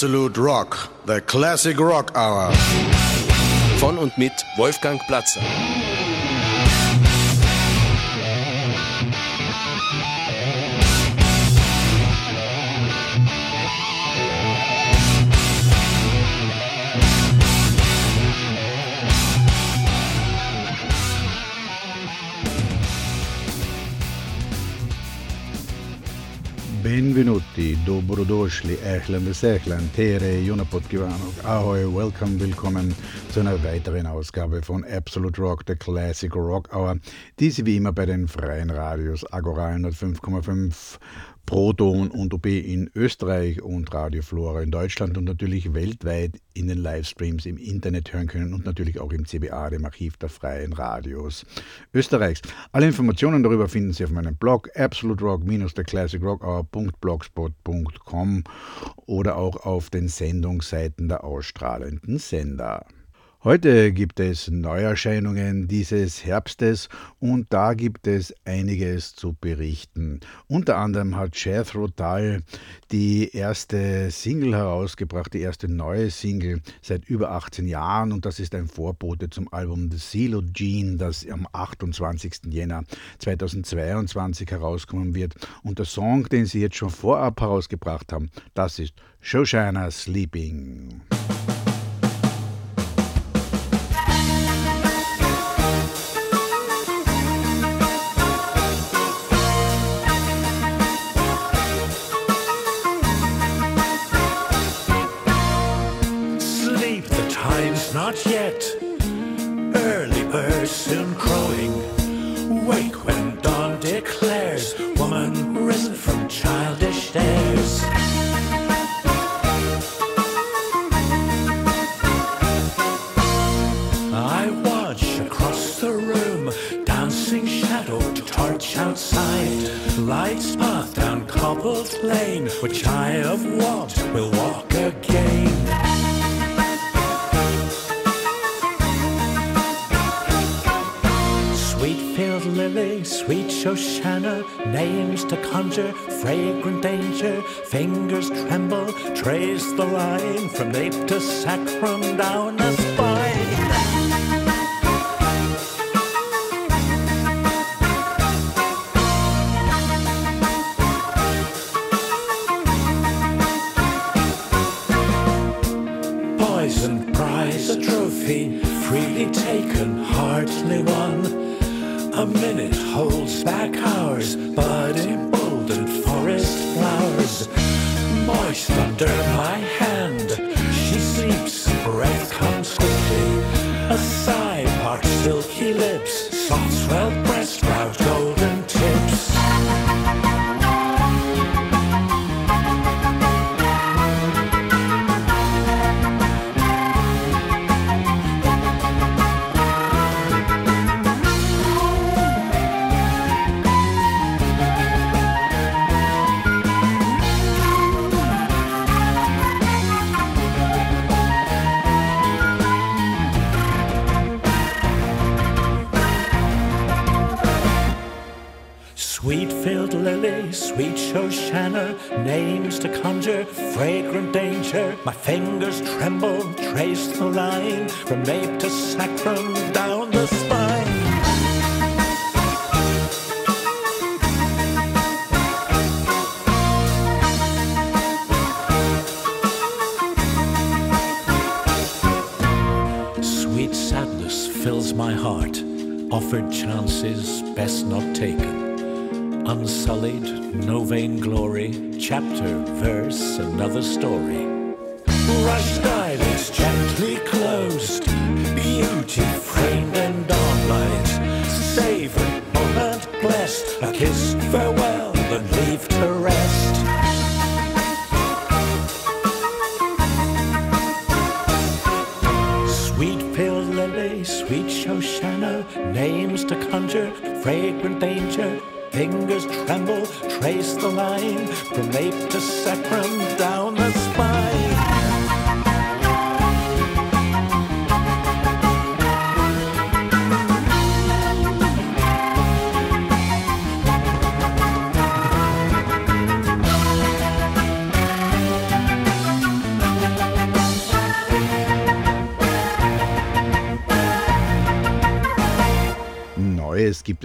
Absolute Rock, the Classic Rock Hour. Von und mit Wolfgang Platzer. Benvenuti, dobrodošli, ehlen besehlen, tere, junapot ahoy, welcome, willkommen zu einer weiteren Ausgabe von Absolute Rock, der Classic Rock Hour, diese wie immer bei den freien Radios Agora 105,5 Proton und OB in Österreich und Radio Flora in Deutschland und natürlich weltweit in den Livestreams im Internet hören können und natürlich auch im CBA, dem Archiv der freien Radios Österreichs. Alle Informationen darüber finden Sie auf meinem Blog absoluterock-theclassicrockhour.blogspot.com oder auch auf den Sendungsseiten der ausstrahlenden Sender. Heute gibt es Neuerscheinungen dieses Herbstes und da gibt es einiges zu berichten. Unter anderem hat Jethro Tull die erste Single herausgebracht, die erste neue Single seit über 18 Jahren und das ist ein Vorbote zum Album The Silo Gene, das am 28. Jänner 2022 herauskommen wird. Und der Song, den sie jetzt schon vorab herausgebracht haben, das ist Shoshana Sleeping. Not yet. Early birds soon crowing. Line from nape to sacrum down sweet Shoshana, names to conjure, fragrant danger. My fingers tremble, trace the line from nape to sacrum down the spine. Sweet sadness fills my heart, offered chances best not taken unsullied, no vainglory, chapter, verse, another story. Rushed eyelids, gently closed, beautiful.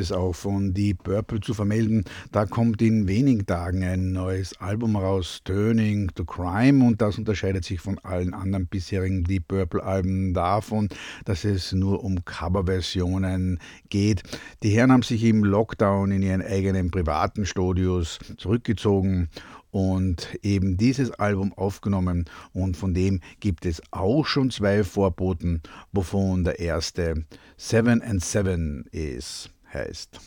Es auch von Deep Purple zu vermelden. Da kommt in wenigen Tagen ein neues Album raus, Turning to Crime, und das unterscheidet sich von allen anderen bisherigen Deep Purple Alben davon, dass es nur um Coverversionen geht. Die Herren haben sich im Lockdown in ihren eigenen privaten Studios zurückgezogen und eben dieses Album aufgenommen und von dem gibt es auch schon zwei Vorboten, wovon der erste Seven and Seven ist, heißt.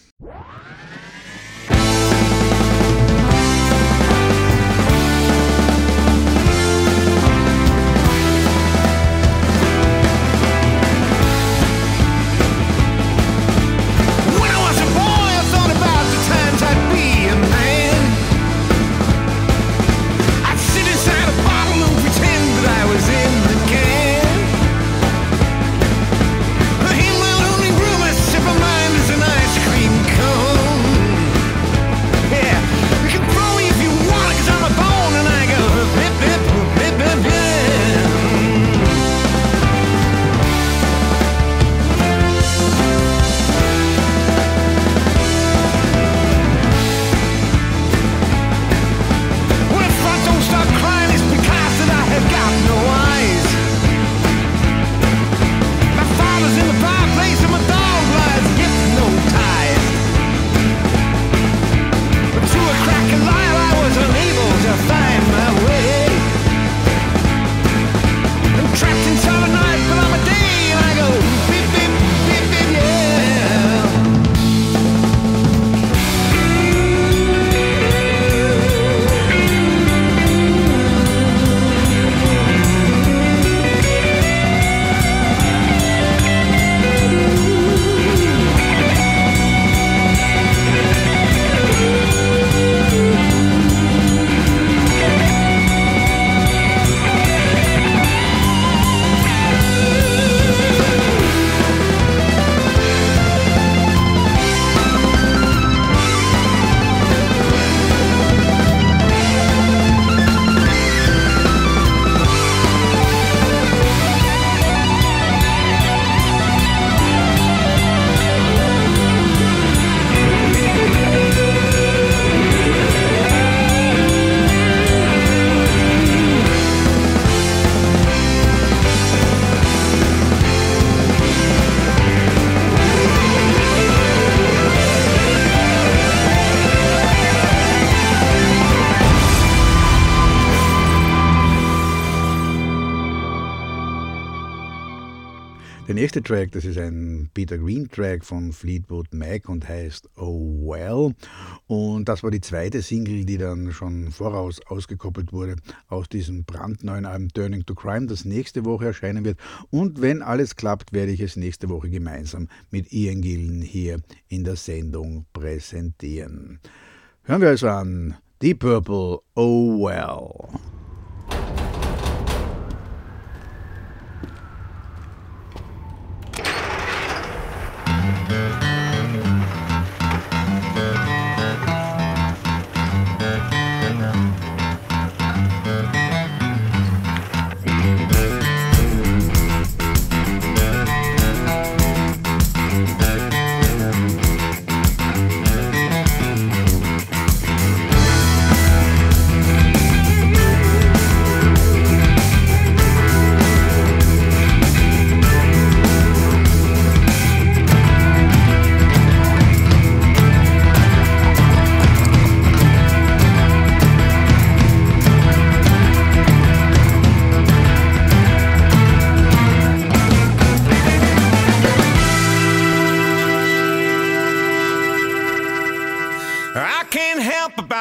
Nächste Track, das ist ein Peter Green Track von Fleetwood Mac und heißt Oh Well. Und das war die zweite Single, die dann schon voraus ausgekoppelt wurde aus diesem brandneuen Album Turning to Crime, das nächste Woche erscheinen wird. Und wenn alles klappt, werde ich es nächste Woche gemeinsam mit Ian Gillen hier in der Sendung präsentieren. Hören wir also an Deep Purple Oh Well.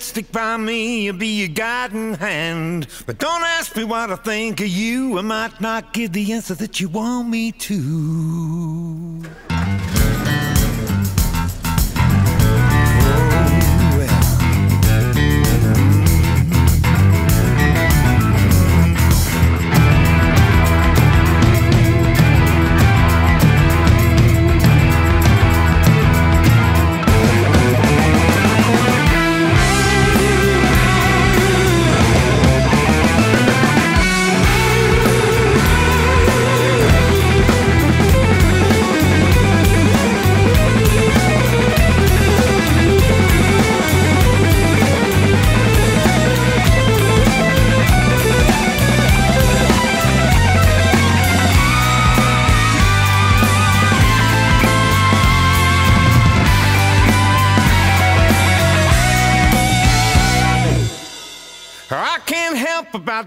Stick by me, you'll be your guiding hand. But don't ask me what I think of you. I might not give the answer that you want me to.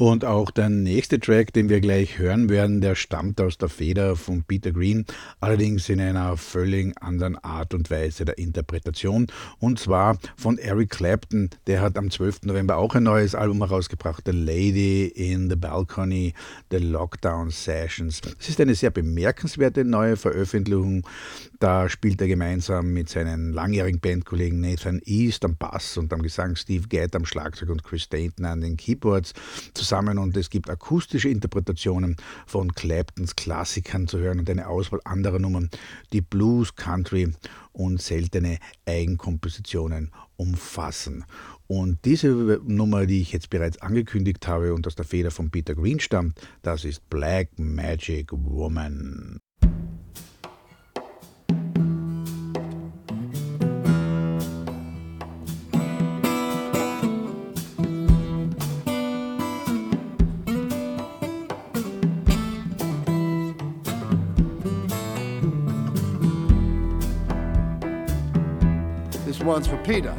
Und auch der nächste Track, den wir gleich hören werden, der stammt aus der Feder von Peter Green, allerdings in einer völlig anderen Art und Weise der Interpretation. Und zwar von Eric Clapton, der hat am 12. November auch ein neues Album herausgebracht, The Lady in the Balcony, The Lockdown Sessions. Es ist eine sehr bemerkenswerte neue Veröffentlichung. Da spielt er gemeinsam mit seinen langjährigen Bandkollegen Nathan East am Bass und am Gesang Steve Gadd am Schlagzeug und Chris Dayton an den Keyboards zusammen und es gibt akustische Interpretationen von Claptons Klassikern zu hören und eine Auswahl anderer Nummern, die Blues, Country und seltene Eigenkompositionen umfassen. Und diese Nummer, die ich jetzt bereits angekündigt habe und aus der Feder von Peter Green stammt, das ist Black Magic Woman. One's for Peter.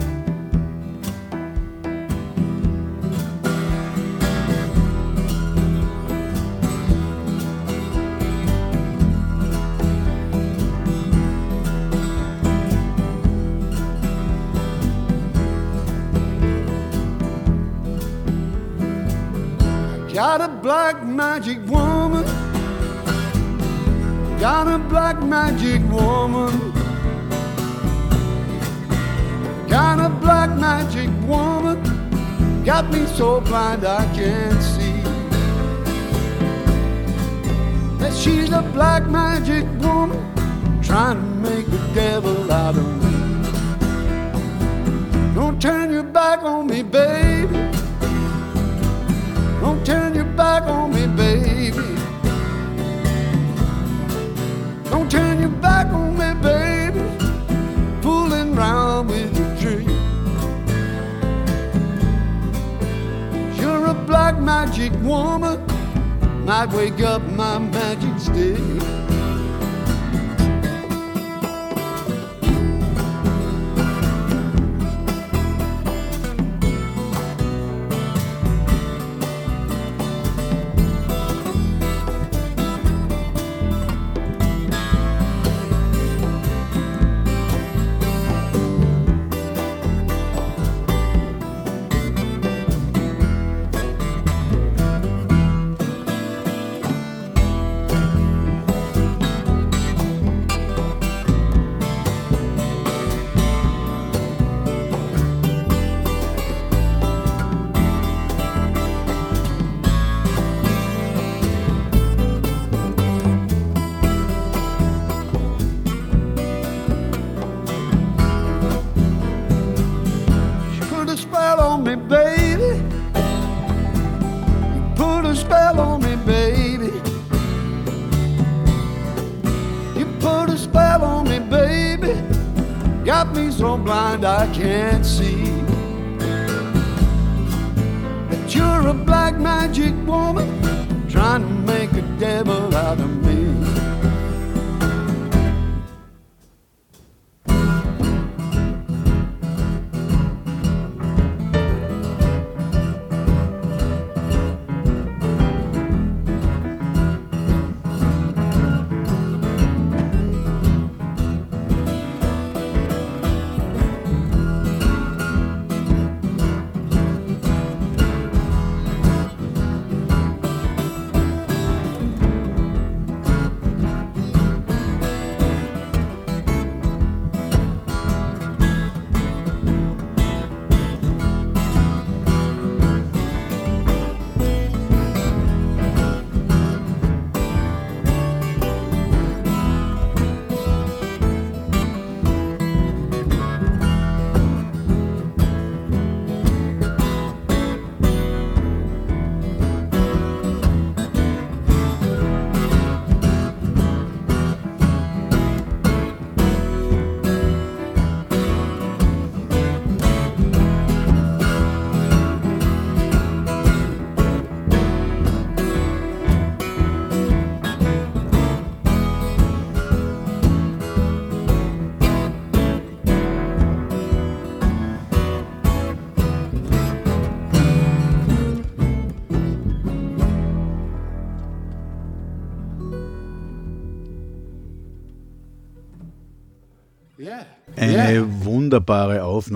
Got a black magic woman. Got a black magic woman. Kind of black magic woman got me so blind I can't see. That she's a black magic woman trying to make the devil out of me. Don't turn your back on me, baby. Don't turn your back on me, magic woman might wake up my magic stick. Blind I can't see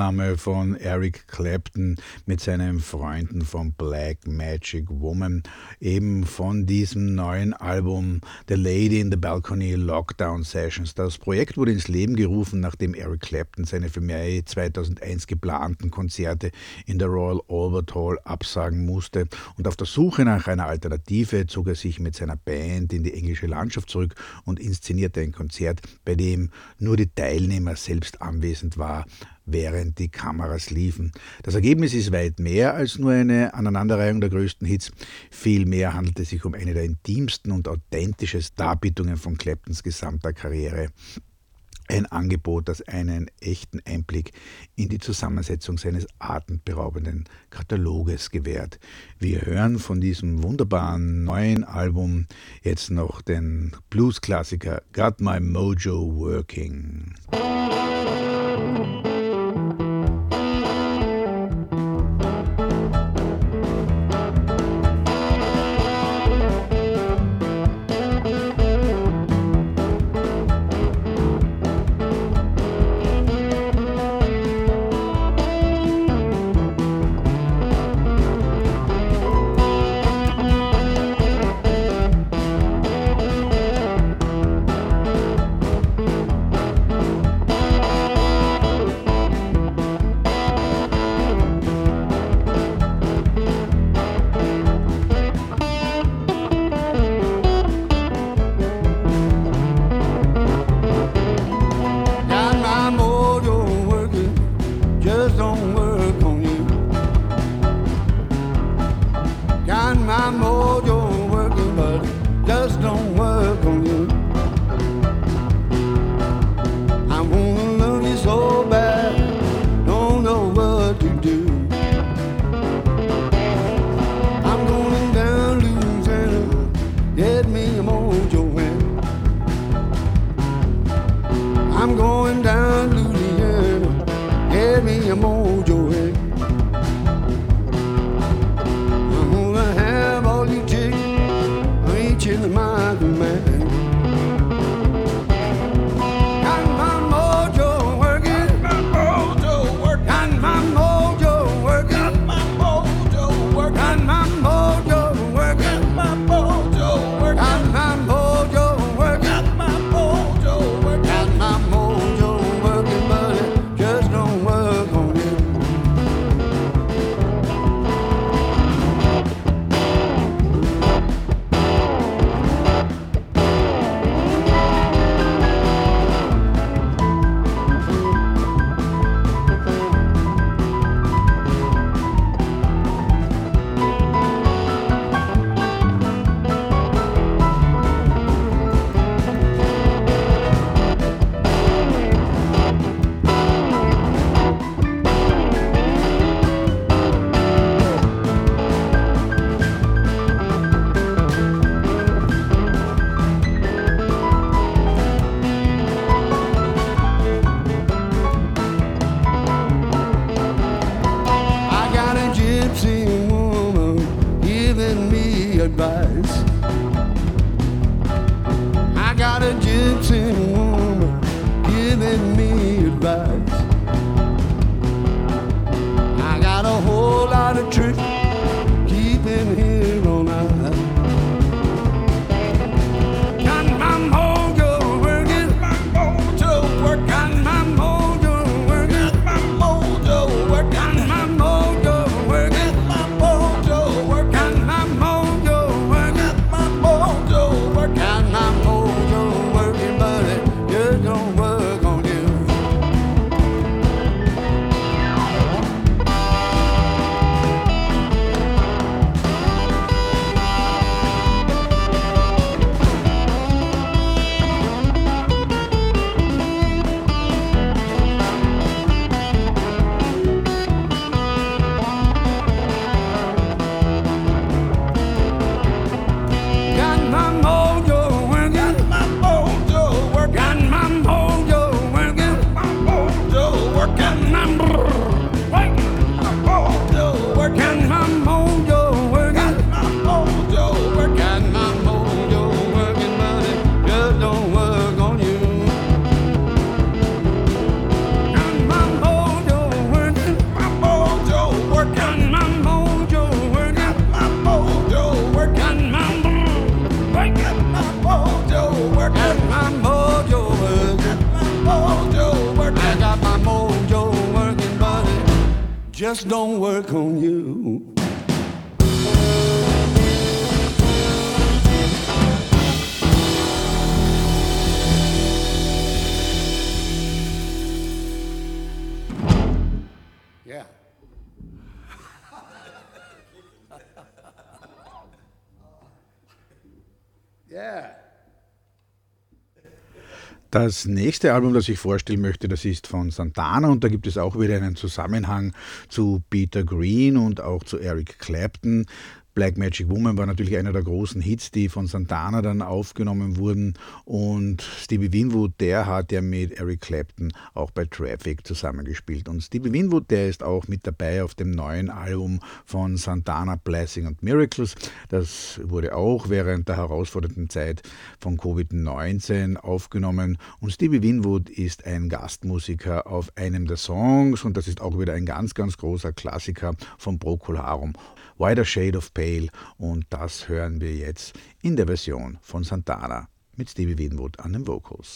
Aufnahme von Eric Clapton mit seinen Freunden von Black Magic Woman, eben von diesem neuen Album The Lady in the Balcony Lockdown Sessions. Das Projekt wurde ins Leben gerufen, nachdem Eric Clapton seine für Mai 2001 geplanten Konzerte in der Royal Albert Hall absagen musste und auf der Suche nach einer Alternative zog er sich mit seiner Band in die englische Landschaft zurück und inszenierte ein Konzert, bei dem nur die Teilnehmer selbst anwesend war, während die Kameras liefen. Das Ergebnis ist weit mehr als nur eine Aneinanderreihung der größten Hits. Vielmehr handelt es sich um eine der intimsten und authentischsten Darbietungen von Claptons gesamter Karriere. Ein Angebot, das einen echten Einblick in die Zusammensetzung seines atemberaubenden Kataloges gewährt. Wir hören von diesem wunderbaren neuen Album jetzt noch den Blues-Klassiker Got My Mojo Working. I'm going down Louisiana. Get me a mojo. Das nächste Album, das ich vorstellen möchte, das ist von Santana und da gibt es auch wieder einen Zusammenhang zu Peter Green und auch zu Eric Clapton. Black Magic Woman war natürlich einer der großen Hits, die von Santana dann aufgenommen wurden. Und Stevie Winwood, der hat ja mit Eric Clapton auch bei Traffic zusammengespielt. Und Stevie Winwood, der ist auch mit dabei auf dem neuen Album von Santana, Blessing and Miracles. Das wurde auch während der herausfordernden Zeit von Covid-19 aufgenommen. Und Stevie Winwood ist ein Gastmusiker auf einem der Songs. Und das ist auch wieder ein ganz, ganz großer Klassiker von Procol Harum. Wider Shade of Pale und das hören wir jetzt in der Version von Santana mit Stevie Winwood an den Vocals.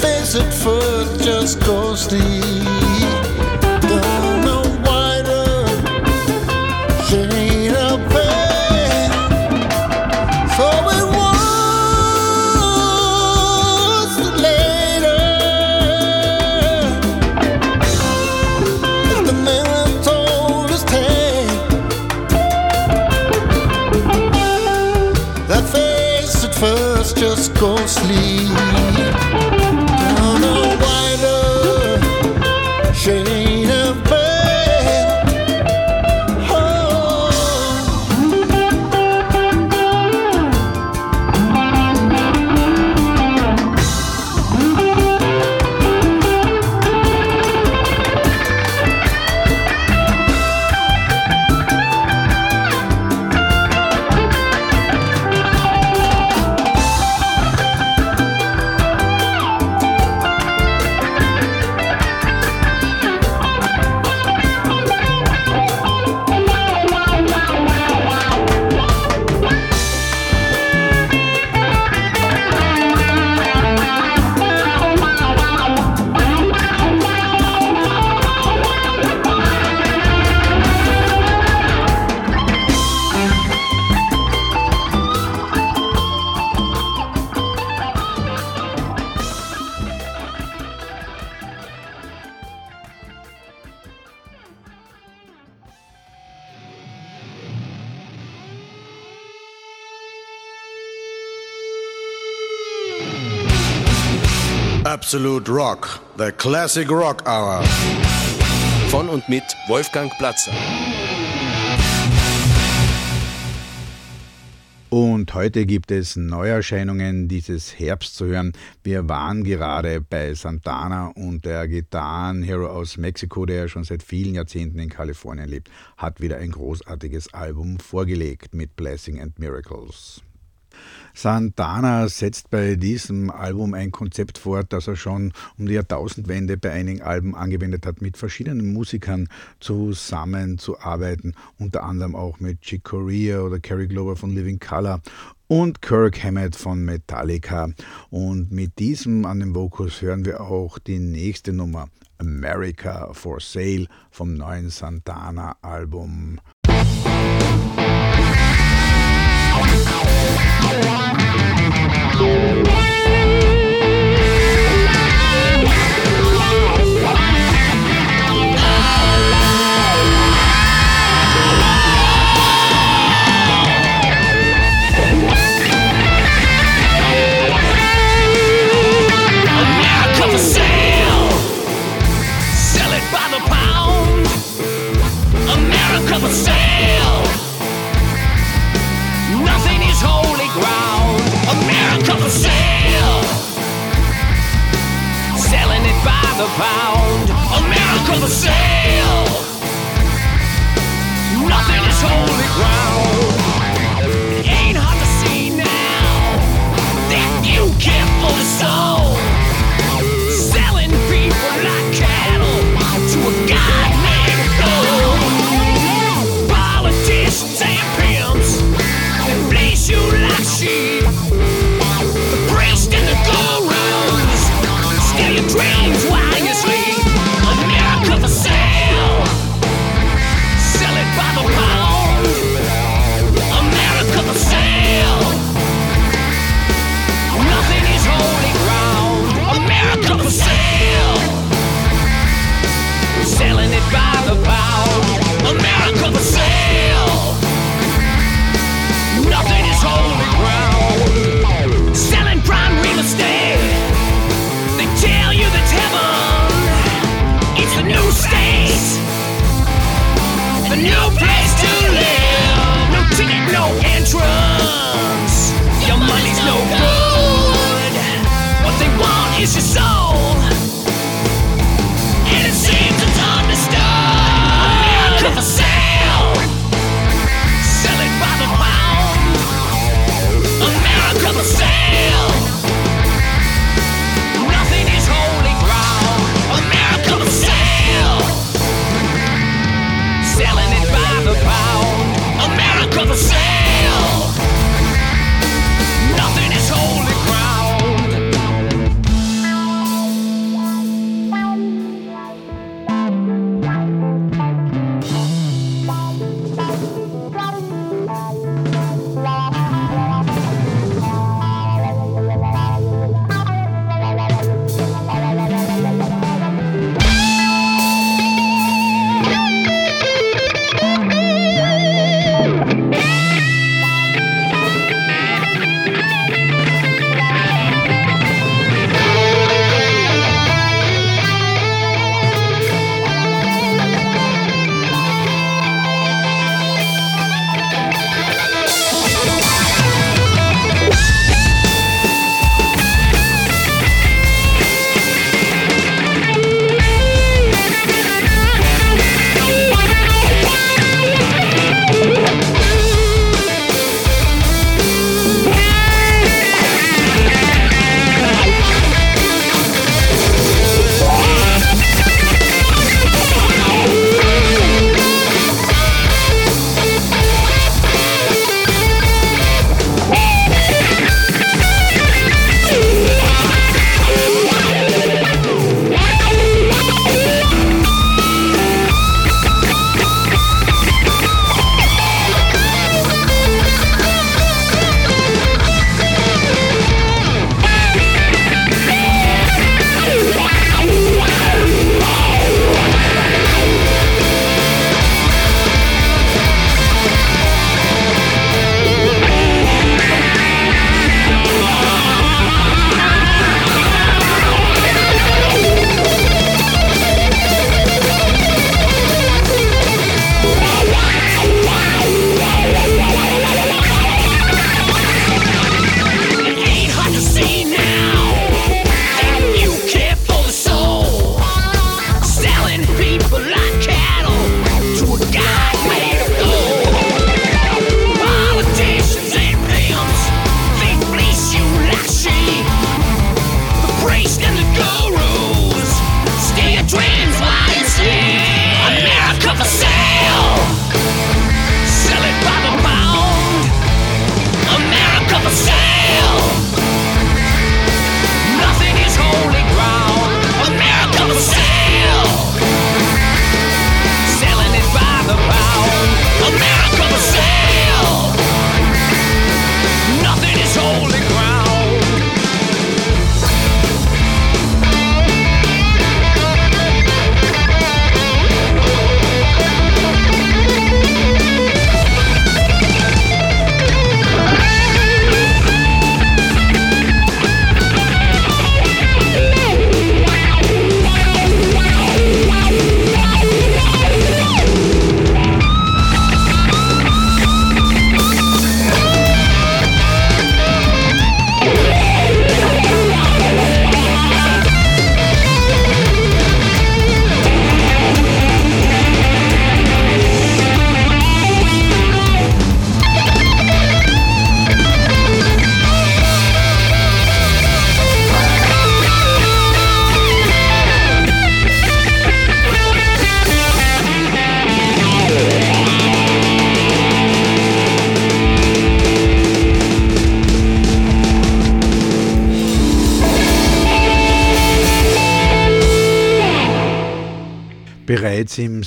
Face at first just ghostly. Down a wider shade of pale. So it was later the man told. That face at first just ghostly. Classic rock hour. Von und mit Wolfgang Platzer. Und heute gibt es Neuerscheinungen dieses Herbst zu hören. Wir waren gerade bei Santana und der Gitarrenhero aus Mexiko, der ja schon seit vielen Jahrzehnten in Kalifornien lebt, hat wieder ein großartiges Album vorgelegt mit Blessing and Miracles. Santana setzt bei diesem Album ein Konzept fort, das er schon um die Jahrtausendwende bei einigen Alben angewendet hat, mit verschiedenen Musikern zusammenzuarbeiten, unter anderem auch mit Chick Corea oder Kerry Glover von Living Color und Kirk Hammett von Metallica. Und mit diesem an den Vocals hören wir auch die nächste Nummer, America for Sale vom neuen Santana-Album. America Found A miracle for sale. Nothing is holy ground.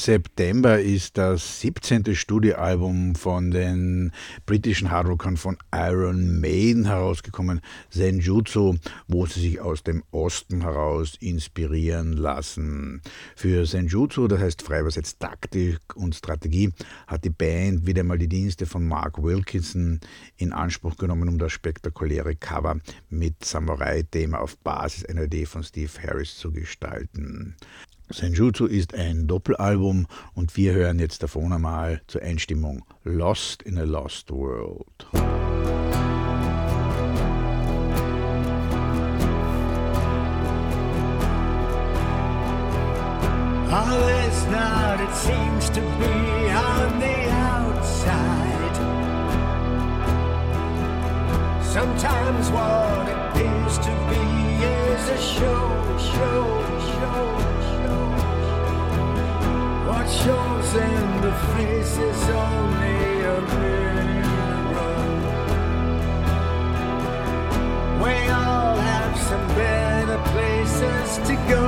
September ist das 17. Studioalbum von den britischen Hardrockern von Iron Maiden herausgekommen, Senjutsu, wo sie sich aus dem Osten heraus inspirieren lassen. Für Senjutsu, das heißt frei übersetzt Taktik und Strategie, hat die Band wieder mal die Dienste von Mark Wilkinson in Anspruch genommen, um das spektakuläre Cover mit Samurai-Thema auf Basis einer Idee von Steve Harris zu gestalten. Senjutsu ist ein Doppelalbum und wir hören jetzt davon einmal zur Einstimmung Lost in a Lost World. All is not, it seems to be on the outside. Sometimes what appears to be is a show, show, Shows in the face is only a mirror. We all have some better places to go,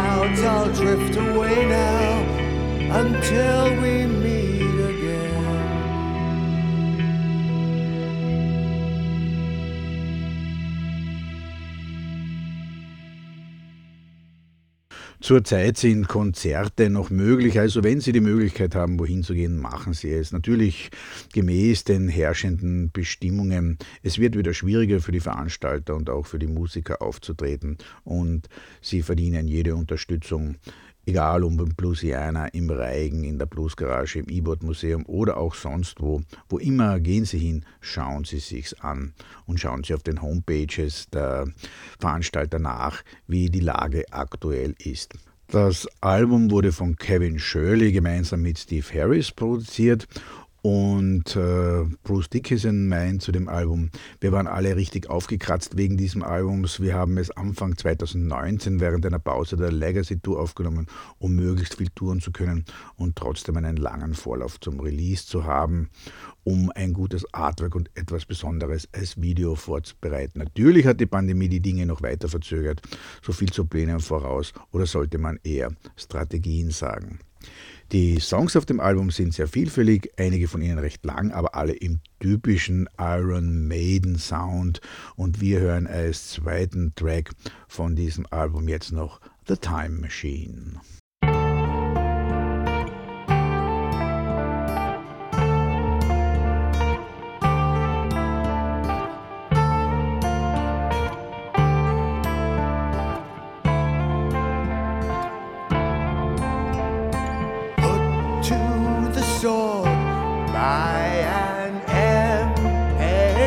clouds all drift away now, until we meet again. Zurzeit sind Konzerte noch möglich, also wenn Sie die Möglichkeit haben, wohin zu gehen, machen Sie es. Natürlich gemäß den herrschenden Bestimmungen. Es wird wieder schwieriger für die Veranstalter und auch für die Musiker aufzutreten und sie verdienen jede Unterstützung. Egal ob im Bluesiana, im Reigen, in der Bluesgarage, im E-Board Museum oder auch sonst wo. Wo immer gehen Sie hin, schauen Sie sich's an und schauen Sie auf den Homepages der Veranstalter nach, wie die Lage aktuell ist. Das Album wurde von Kevin Shirley gemeinsam mit Steve Harris produziert und äh, Bruce Dickinson meint zu dem Album, wir waren alle richtig aufgekratzt wegen diesem Albums. Wir haben es Anfang 2019 während einer Pause der Legacy Tour aufgenommen, um möglichst viel touren zu können und trotzdem einen langen Vorlauf zum Release zu haben, um ein gutes Artwork und etwas Besonderes als Video vorzubereiten. Natürlich hat die Pandemie die Dinge noch weiter verzögert, so viel zu Plänen voraus oder sollte man eher Strategien sagen. Die Songs auf dem Album sind sehr vielfältig, einige von ihnen recht lang, aber alle im typischen Iron Maiden Sound. Und wir hören als zweiten Track von diesem Album jetzt noch The Time Machine.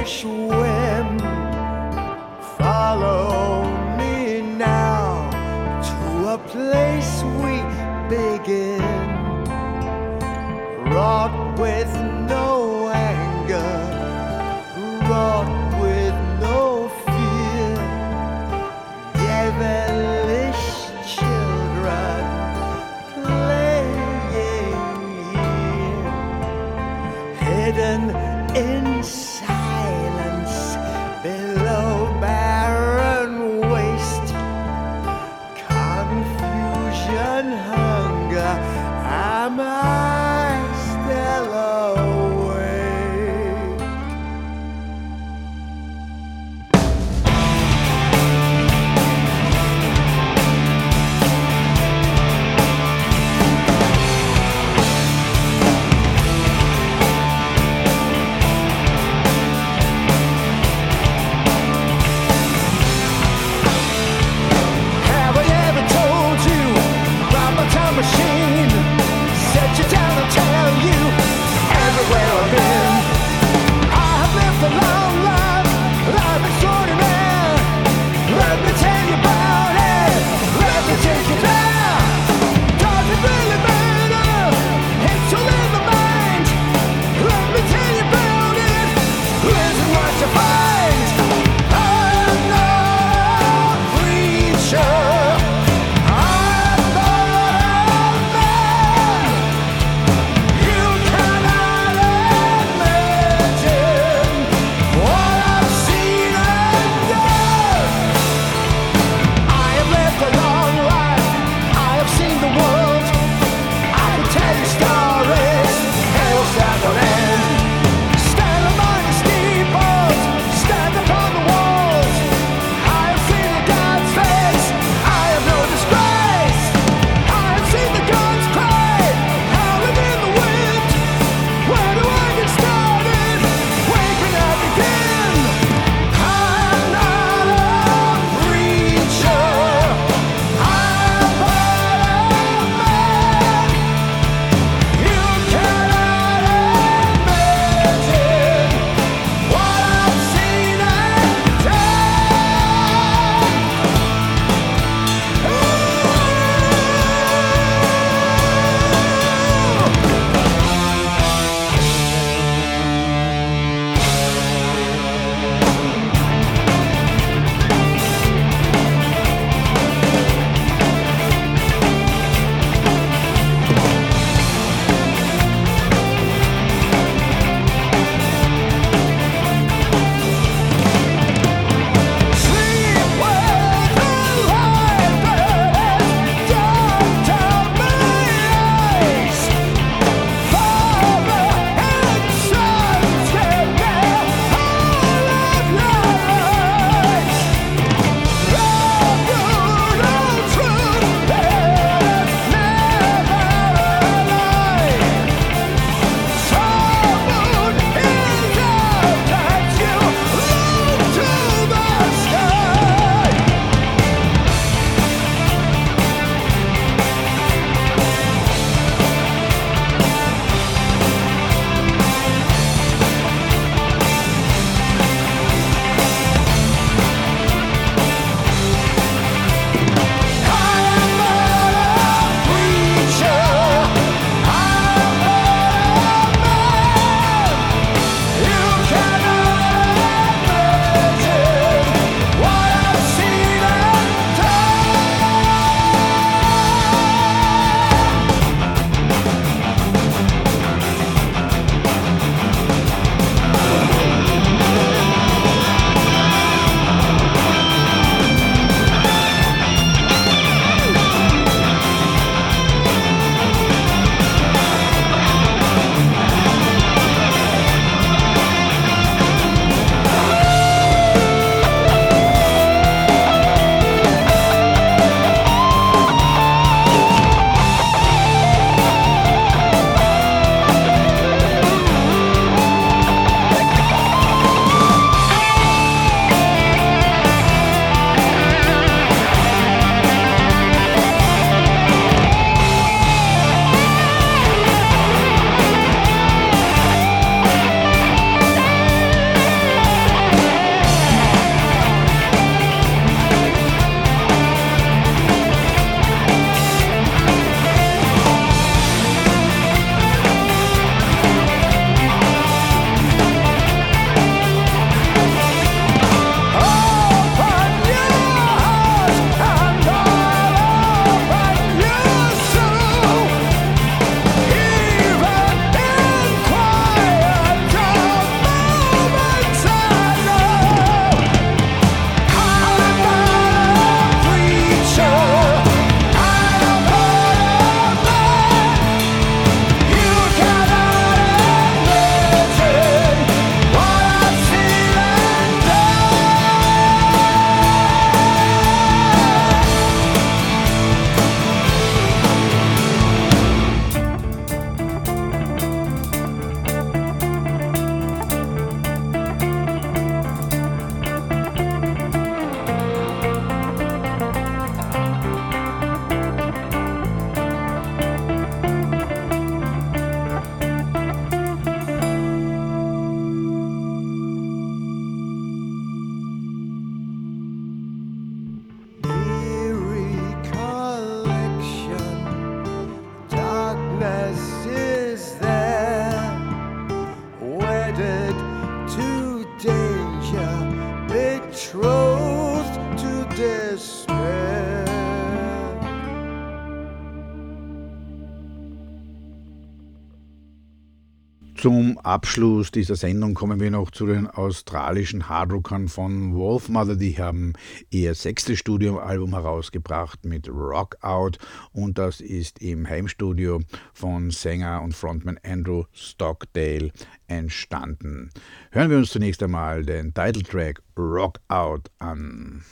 Whim. Follow me now to a place we begin, wrought Abschluss dieser Sendung kommen wir noch zu den australischen Hardrockern von Wolfmother. Die haben ihr sechstes Studioalbum herausgebracht mit Rock Out und das ist im Heimstudio von Sänger und Frontman Andrew Stockdale entstanden. Hören wir uns zunächst einmal den Titeltrack Rock Out an.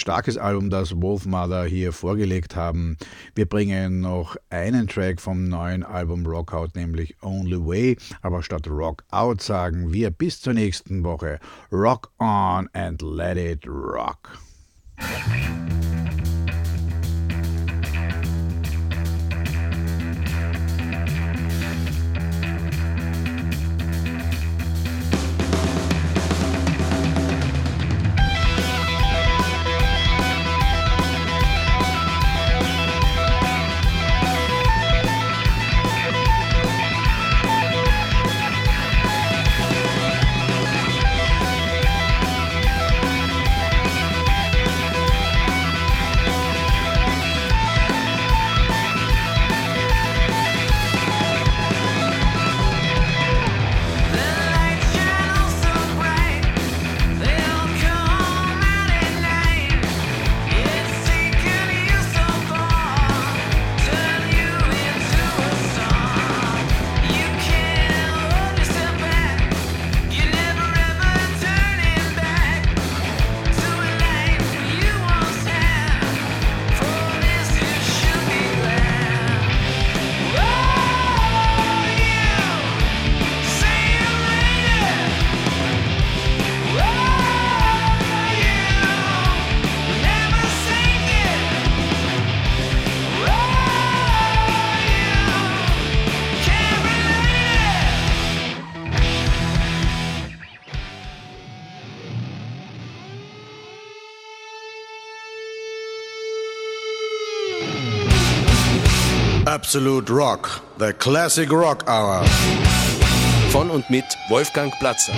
Starkes Album, das Wolfmother hier vorgelegt haben. Wir bringen noch einen Track vom neuen Album Rockout, nämlich Only Way. Aber statt Rock Out sagen wir bis zur nächsten Woche Rock on and let it rock. Rock, the classic rock hour. Von und mit Wolfgang Platzer.